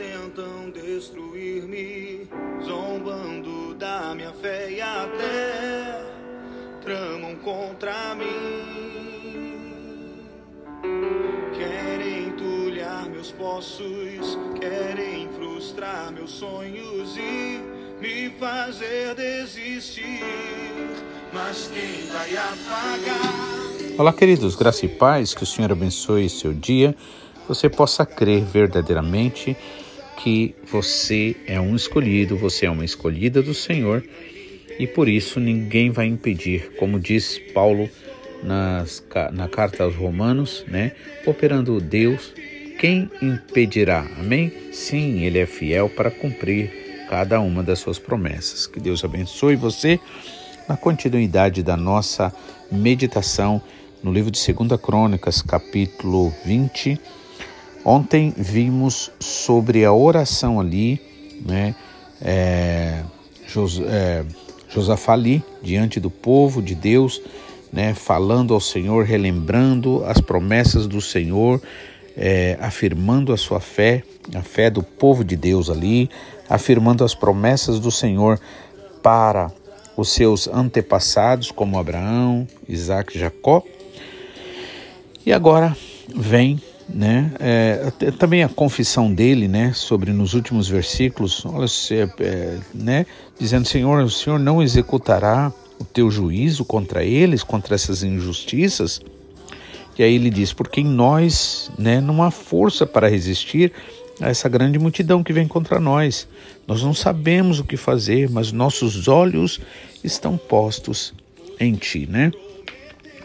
tentam destruir-me, zombando da minha fé e até tramam contra mim. Querem entulhar meus poços, querem frustrar meus sonhos e me fazer desistir. Mas quem vai apagar? Olá, queridos, graça e paz, que o Senhor abençoe seu dia, você possa crer verdadeiramente que você é um escolhido, você é uma escolhida do Senhor e por isso ninguém vai impedir, como diz Paulo nas, na carta aos Romanos, né? Operando Deus, quem impedirá? Amém? Sim, Ele é fiel para cumprir cada uma das suas promessas. Que Deus abençoe você na continuidade da nossa meditação no livro de 2 Crônicas, capítulo 20. Ontem vimos sobre a oração ali, né? É, Jos, é, Josafá ali, diante do povo de Deus, né? Falando ao Senhor, relembrando as promessas do Senhor, é, afirmando a sua fé, a fé do povo de Deus ali, afirmando as promessas do Senhor para os seus antepassados, como Abraão, Isaac Jacó, e agora vem né, é, também a confissão dele, né, sobre nos últimos versículos, olha, é, né, dizendo, Senhor, o Senhor não executará o teu juízo contra eles, contra essas injustiças. E aí ele diz, porque em nós, né, não há força para resistir a essa grande multidão que vem contra nós. Nós não sabemos o que fazer, mas nossos olhos estão postos em ti, né?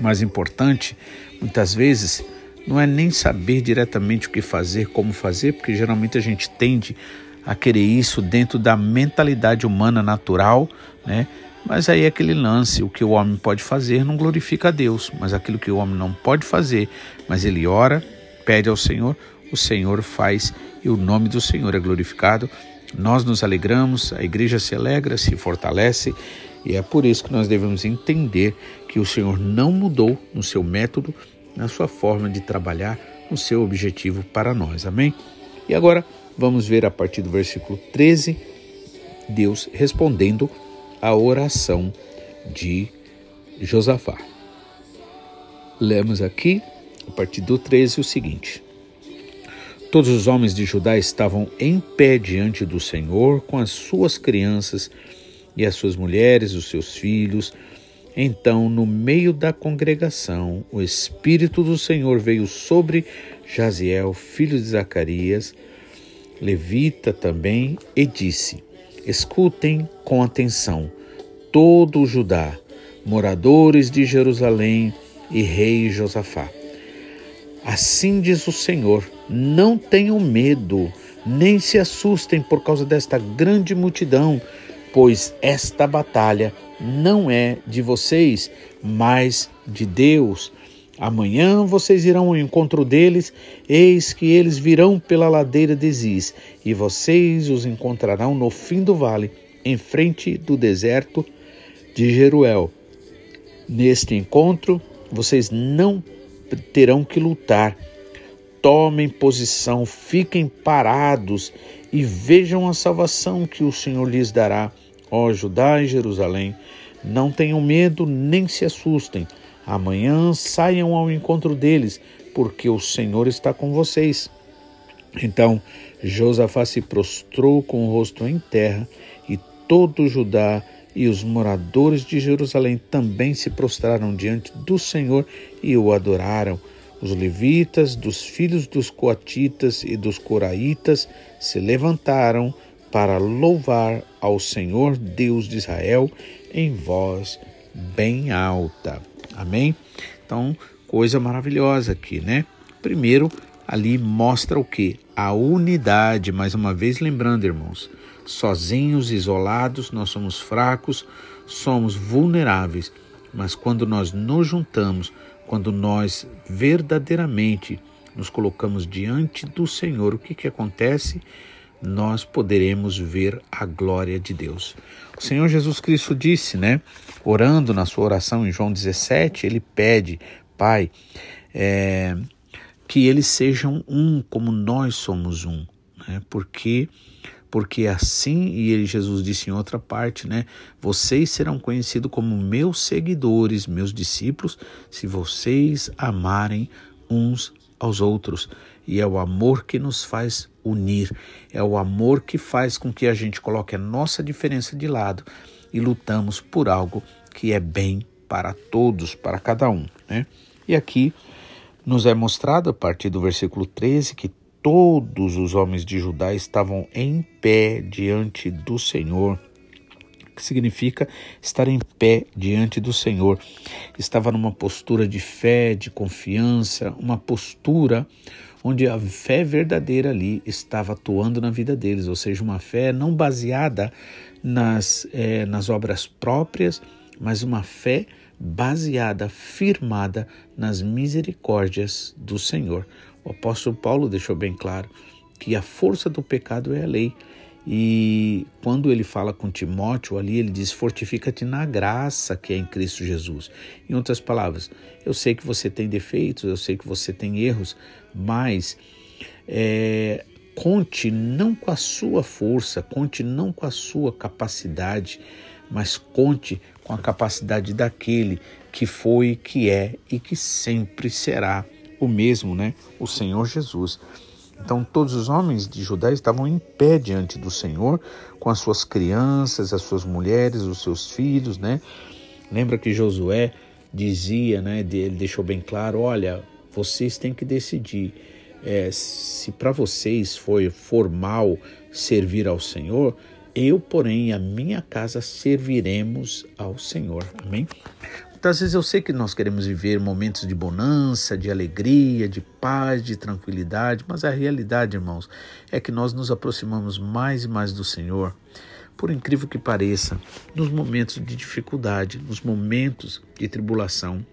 mais importante, muitas vezes, não é nem saber diretamente o que fazer, como fazer, porque geralmente a gente tende a querer isso dentro da mentalidade humana natural, né? Mas aí é aquele lance, o que o homem pode fazer não glorifica a Deus, mas aquilo que o homem não pode fazer, mas ele ora, pede ao Senhor, o Senhor faz e o nome do Senhor é glorificado. Nós nos alegramos, a igreja se alegra, se fortalece e é por isso que nós devemos entender que o Senhor não mudou no seu método, na sua forma de trabalhar, no seu objetivo para nós. Amém? E agora vamos ver a partir do versículo 13, Deus respondendo à oração de Josafá. Lemos aqui, a partir do 13, o seguinte: Todos os homens de Judá estavam em pé diante do Senhor com as suas crianças e as suas mulheres, os seus filhos. Então, no meio da congregação, o Espírito do Senhor veio sobre Jaziel, filho de Zacarias, levita também, e disse: Escutem com atenção, todo o Judá, moradores de Jerusalém e rei Josafá. Assim diz o Senhor: não tenham medo, nem se assustem por causa desta grande multidão pois esta batalha não é de vocês, mas de Deus. Amanhã vocês irão ao encontro deles, eis que eles virão pela ladeira de Ziz, e vocês os encontrarão no fim do vale, em frente do deserto de Jeruel. Neste encontro, vocês não terão que lutar. Tomem posição, fiquem parados e vejam a salvação que o Senhor lhes dará. Ó Judá e Jerusalém, não tenham medo nem se assustem. Amanhã saiam ao encontro deles, porque o Senhor está com vocês. Então Josafá se prostrou com o rosto em terra, e todo Judá e os moradores de Jerusalém também se prostraram diante do Senhor e o adoraram. Os levitas, dos filhos dos coatitas e dos coraitas, se levantaram para louvar ao Senhor Deus de Israel em voz bem alta. Amém? Então, coisa maravilhosa aqui, né? Primeiro, ali mostra o que? A unidade, mais uma vez lembrando, irmãos, sozinhos, isolados, nós somos fracos, somos vulneráveis, mas quando nós nos juntamos, quando nós verdadeiramente nos colocamos diante do Senhor, o que que acontece? Nós poderemos ver a glória de Deus. O Senhor Jesus Cristo disse, né, orando na sua oração em João 17, ele pede, Pai, é, que eles sejam um como nós somos um. né? Porque porque assim, e ele, Jesus disse em outra parte, né? Vocês serão conhecidos como meus seguidores, meus discípulos, se vocês amarem uns aos outros. E é o amor que nos faz unir, é o amor que faz com que a gente coloque a nossa diferença de lado e lutamos por algo que é bem para todos, para cada um, né? E aqui nos é mostrado a partir do versículo 13 que todos os homens de Judá estavam em pé diante do Senhor. Significa estar em pé diante do Senhor. Estava numa postura de fé, de confiança, uma postura onde a fé verdadeira ali estava atuando na vida deles, ou seja, uma fé não baseada nas, é, nas obras próprias, mas uma fé baseada, firmada nas misericórdias do Senhor. O apóstolo Paulo deixou bem claro que a força do pecado é a lei. E quando ele fala com Timóteo ali, ele diz: Fortifica-te na graça que é em Cristo Jesus. Em outras palavras, eu sei que você tem defeitos, eu sei que você tem erros, mas é, conte não com a sua força, conte não com a sua capacidade, mas conte com a capacidade daquele que foi, que é e que sempre será o mesmo, né? O Senhor Jesus. Então todos os homens de Judá estavam em pé diante do Senhor, com as suas crianças, as suas mulheres, os seus filhos, né? Lembra que Josué dizia, né? Ele deixou bem claro: olha, vocês têm que decidir é, se para vocês foi formal servir ao Senhor, eu, porém, a minha casa serviremos ao Senhor. Amém? Muitas vezes eu sei que nós queremos viver momentos de bonança, de alegria, de paz, de tranquilidade, mas a realidade, irmãos, é que nós nos aproximamos mais e mais do Senhor. Por incrível que pareça, nos momentos de dificuldade, nos momentos de tribulação,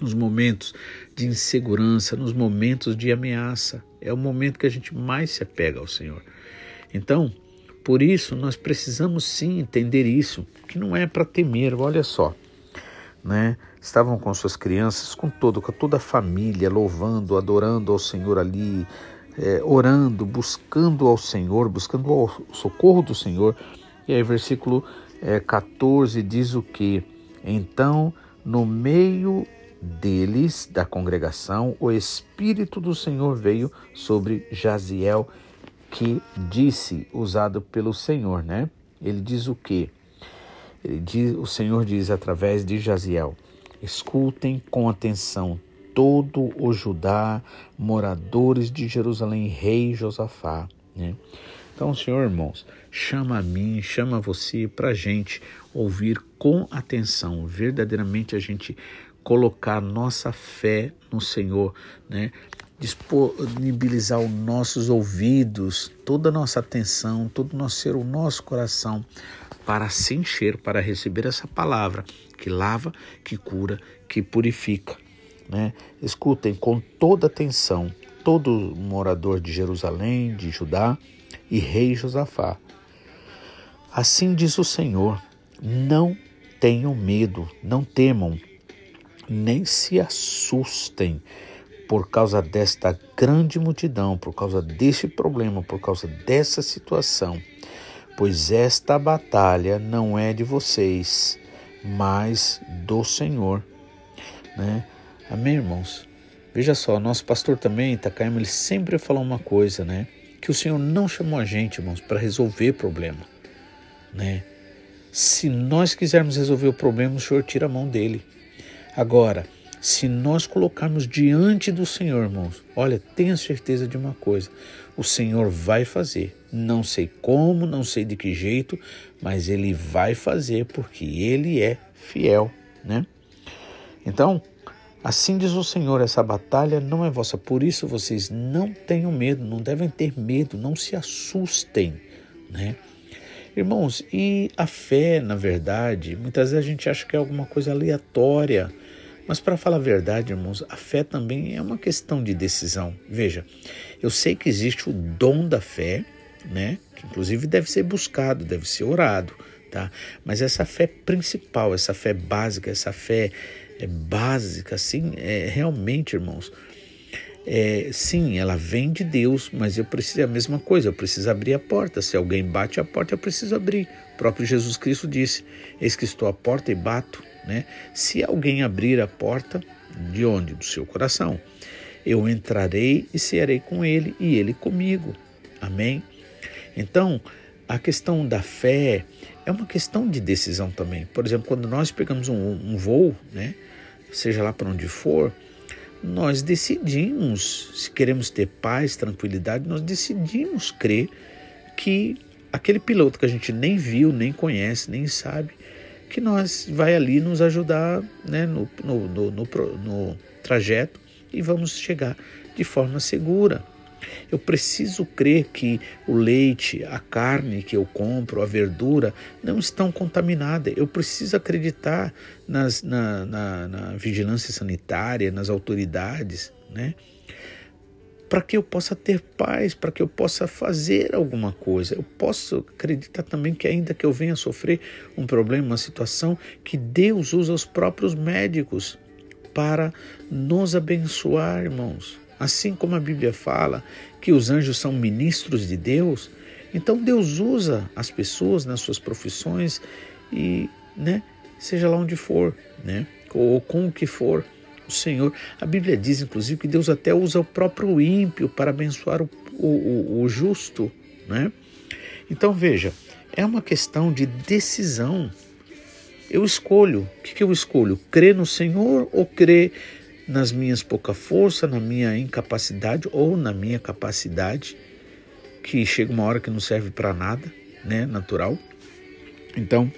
nos momentos de insegurança, nos momentos de ameaça, é o momento que a gente mais se apega ao Senhor. Então, por isso, nós precisamos sim entender isso, que não é para temer, olha só né? Estavam com suas crianças, com todo, com toda a família, louvando, adorando ao Senhor ali, é, orando, buscando ao Senhor, buscando o socorro do Senhor. E aí, versículo é, 14 diz o que? Então, no meio deles, da congregação, o Espírito do Senhor veio sobre Jaziel, que disse, usado pelo Senhor, né? Ele diz o que? Diz, o Senhor diz através de Jaziel: Escutem com atenção todo o Judá, moradores de Jerusalém, rei Josafá. Né? Então, Senhor, irmãos, chama a mim, chama você para a gente ouvir com atenção, verdadeiramente a gente colocar nossa fé no Senhor, né? Disponibilizar os nossos ouvidos, toda a nossa atenção, todo o nosso ser, o nosso coração para se encher, para receber essa palavra que lava, que cura, que purifica. Né? Escutem com toda atenção todo morador de Jerusalém, de Judá e rei Josafá. Assim diz o Senhor: não tenham medo, não temam, nem se assustem por causa desta grande multidão, por causa deste problema, por causa dessa situação pois esta batalha não é de vocês, mas do Senhor. Né? Amém, irmãos? Veja só, nosso pastor também, Takayama, ele sempre fala uma coisa, né? Que o Senhor não chamou a gente, irmãos, para resolver problema, né? Se nós quisermos resolver o problema, o Senhor tira a mão dele. Agora, se nós colocarmos diante do Senhor, irmãos, olha, tenha certeza de uma coisa: o Senhor vai fazer. Não sei como, não sei de que jeito, mas Ele vai fazer porque Ele é fiel, né? Então, assim diz o Senhor: essa batalha não é vossa, por isso vocês não tenham medo, não devem ter medo, não se assustem, né? Irmãos, e a fé, na verdade, muitas vezes a gente acha que é alguma coisa aleatória mas para falar a verdade, irmãos, a fé também é uma questão de decisão. Veja, eu sei que existe o dom da fé, né? Que inclusive deve ser buscado, deve ser orado, tá? Mas essa fé principal, essa fé básica, essa fé é básica, assim, é realmente, irmãos, é, sim, ela vem de Deus, mas eu preciso é a mesma coisa, eu preciso abrir a porta. Se alguém bate a porta, eu preciso abrir. O próprio Jesus Cristo disse: Eis que estou à porta e bato. Né? Se alguém abrir a porta, de onde? Do seu coração. Eu entrarei e cearei com ele e ele comigo. Amém? Então, a questão da fé é uma questão de decisão também. Por exemplo, quando nós pegamos um, um voo, né? seja lá para onde for, nós decidimos, se queremos ter paz, tranquilidade, nós decidimos crer que aquele piloto que a gente nem viu, nem conhece, nem sabe, que nós vai ali nos ajudar né, no, no, no, no, trajeto e vamos chegar de forma segura. Eu preciso crer que o leite, a carne que eu compro, a verdura, não estão contaminadas. Eu preciso acreditar nas, na, na, na vigilância sanitária, nas autoridades, né? Para que eu possa ter paz, para que eu possa fazer alguma coisa. Eu posso acreditar também que, ainda que eu venha sofrer um problema, uma situação, que Deus usa os próprios médicos para nos abençoar, irmãos. Assim como a Bíblia fala que os anjos são ministros de Deus, então Deus usa as pessoas nas suas profissões e, né, seja lá onde for, né, ou com o que for, o Senhor. A Bíblia diz, inclusive, que Deus até usa o próprio ímpio para abençoar o, o, o justo, né? Então veja, é uma questão de decisão. Eu escolho. O que, que eu escolho? Crer no Senhor ou crer nas minhas pouca força, na minha incapacidade ou na minha capacidade, que chega uma hora que não serve para nada, né, natural. Então,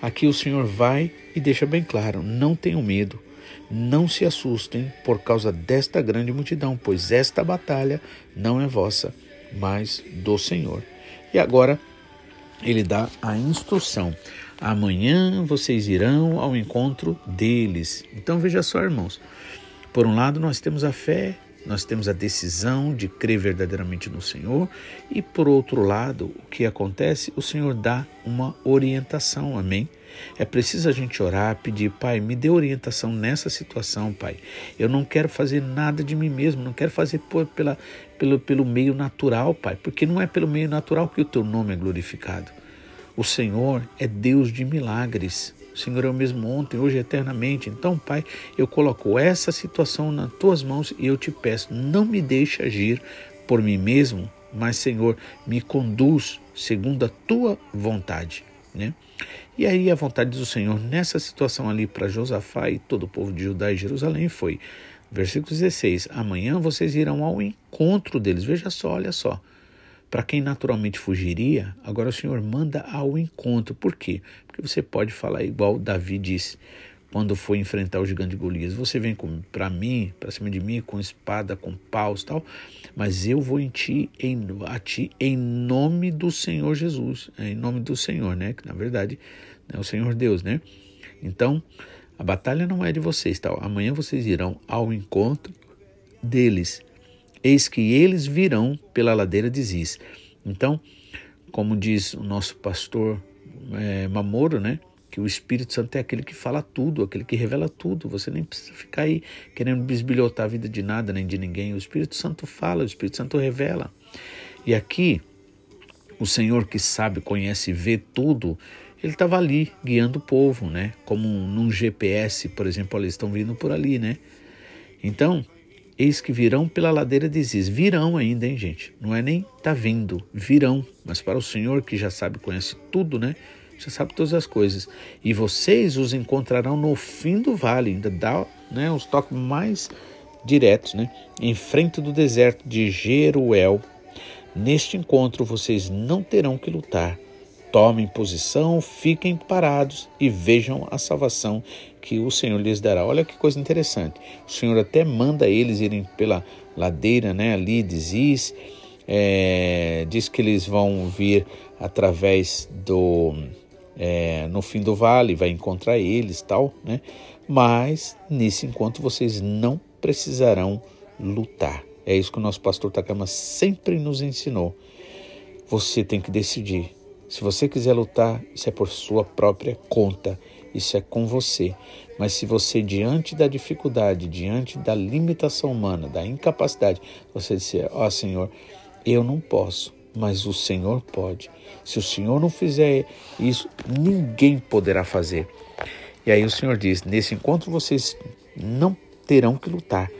aqui o Senhor vai e deixa bem claro: não tenham medo, não se assustem por causa desta grande multidão, pois esta batalha não é vossa, mas do Senhor. E agora ele dá a instrução: amanhã vocês irão ao encontro deles. Então veja só, irmãos, por um lado, nós temos a fé, nós temos a decisão de crer verdadeiramente no Senhor, e por outro lado, o que acontece? O Senhor dá uma orientação, amém? É preciso a gente orar, pedir, Pai, me dê orientação nessa situação, Pai. Eu não quero fazer nada de mim mesmo, não quero fazer por, pela, pelo, pelo meio natural, Pai, porque não é pelo meio natural que o teu nome é glorificado. O Senhor é Deus de milagres. O Senhor é o mesmo ontem, hoje eternamente. Então, Pai, eu coloco essa situação nas tuas mãos e eu te peço, não me deixe agir por mim mesmo, mas, Senhor, me conduz segundo a tua vontade. Né? E aí a vontade do Senhor nessa situação ali para Josafá e todo o povo de Judá e Jerusalém foi, versículo 16, amanhã vocês irão ao encontro deles. Veja só, olha só. Para quem naturalmente fugiria, agora o Senhor manda ao encontro. Por quê? Porque você pode falar igual Davi disse quando foi enfrentar o gigante Golias. Você vem para mim, para cima de mim, com espada, com paus tal, mas eu vou em ti, em, a ti, em nome do Senhor Jesus. É, em nome do Senhor, né? Que na verdade é o Senhor Deus, né? Então, a batalha não é de vocês, tal. Amanhã vocês irão ao encontro deles eis que eles virão pela ladeira de Ziz. Então, como diz o nosso pastor é, Mamoro, né? Que o Espírito Santo é aquele que fala tudo, aquele que revela tudo. Você nem precisa ficar aí querendo bisbilhotar a vida de nada nem de ninguém. O Espírito Santo fala, o Espírito Santo revela. E aqui, o Senhor que sabe, conhece e vê tudo, ele estava ali guiando o povo, né? Como num GPS, por exemplo, eles estão vindo por ali, né? Então, Eis que virão pela ladeira de Ziz. Virão ainda, hein, gente? Não é nem tá vindo, virão. Mas para o Senhor que já sabe, conhece tudo, né? Já sabe todas as coisas. E vocês os encontrarão no fim do vale, ainda dá né, os toques mais diretos, né? Em frente do deserto de Jeruel. Neste encontro vocês não terão que lutar. Tomem posição, fiquem parados e vejam a salvação que o Senhor lhes dará. Olha que coisa interessante. O Senhor até manda eles irem pela ladeira, né? Ali diz, é, diz que eles vão vir através do é, no fim do vale, vai encontrar eles, tal, né? Mas nesse encontro vocês não precisarão lutar. É isso que o nosso pastor Takama sempre nos ensinou. Você tem que decidir. Se você quiser lutar, isso é por sua própria conta isso é com você. Mas se você, diante da dificuldade, diante da limitação humana, da incapacidade, você disser: Ó oh, Senhor, eu não posso, mas o Senhor pode. Se o Senhor não fizer isso, ninguém poderá fazer. E aí o Senhor diz: nesse encontro vocês não terão que lutar.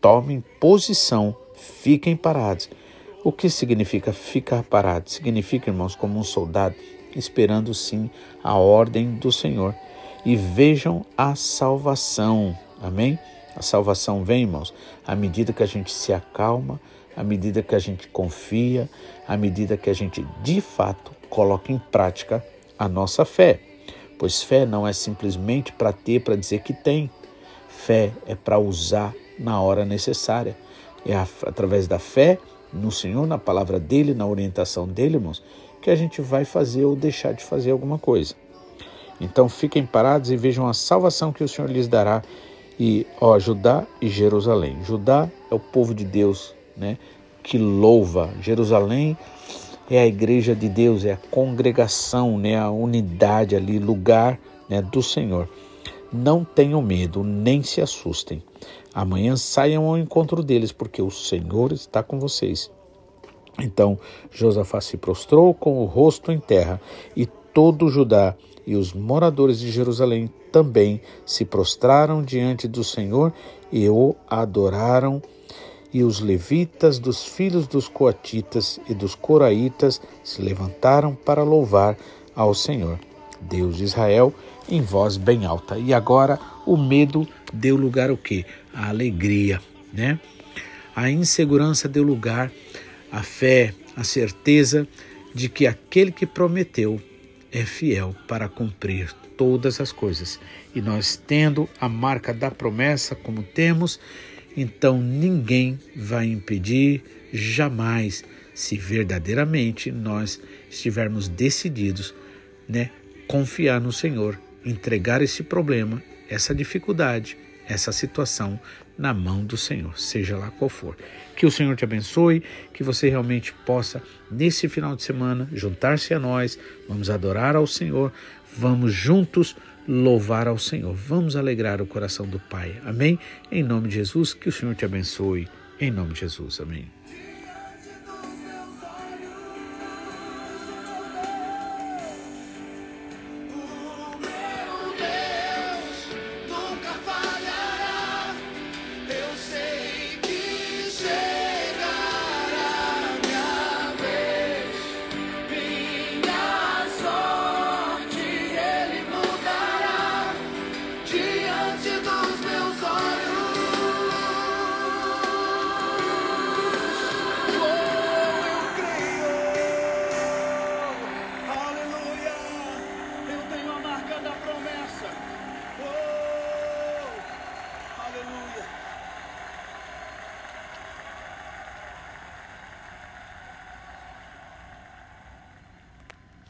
Tomem posição, fiquem parados. O que significa ficar parado? Significa, irmãos, como um soldado esperando sim a ordem do Senhor. E vejam a salvação. Amém? A salvação vem, irmãos, à medida que a gente se acalma, à medida que a gente confia, à medida que a gente de fato coloca em prática a nossa fé. Pois fé não é simplesmente para ter, para dizer que tem. Fé é para usar na hora necessária. É através da fé no Senhor, na palavra dele, na orientação dele, irmãos, que a gente vai fazer ou deixar de fazer alguma coisa. Então fiquem parados e vejam a salvação que o Senhor lhes dará. E, ó, Judá e Jerusalém. Judá é o povo de Deus, né? Que louva. Jerusalém é a igreja de Deus, é a congregação, né? A unidade ali, lugar né? do Senhor. Não tenham medo, nem se assustem. Amanhã saiam ao encontro deles, porque o Senhor está com vocês. Então Josafá se prostrou com o rosto em terra, e todo Judá e os moradores de Jerusalém também se prostraram diante do Senhor e o adoraram. E os levitas dos filhos dos coatitas e dos coraitas se levantaram para louvar ao Senhor, Deus de Israel, em voz bem alta. E agora o medo deu lugar ao quê? A alegria, né? A insegurança deu lugar à fé, à certeza de que aquele que prometeu é fiel para cumprir todas as coisas. E nós, tendo a marca da promessa como temos, então ninguém vai impedir jamais, se verdadeiramente nós estivermos decididos, né, confiar no Senhor, entregar esse problema, essa dificuldade, essa situação na mão do Senhor, seja lá qual for. Que o Senhor te abençoe, que você realmente possa, nesse final de semana, juntar-se a nós, vamos adorar ao Senhor, vamos juntos louvar ao Senhor, vamos alegrar o coração do Pai. Amém? Em nome de Jesus, que o Senhor te abençoe. Em nome de Jesus, amém.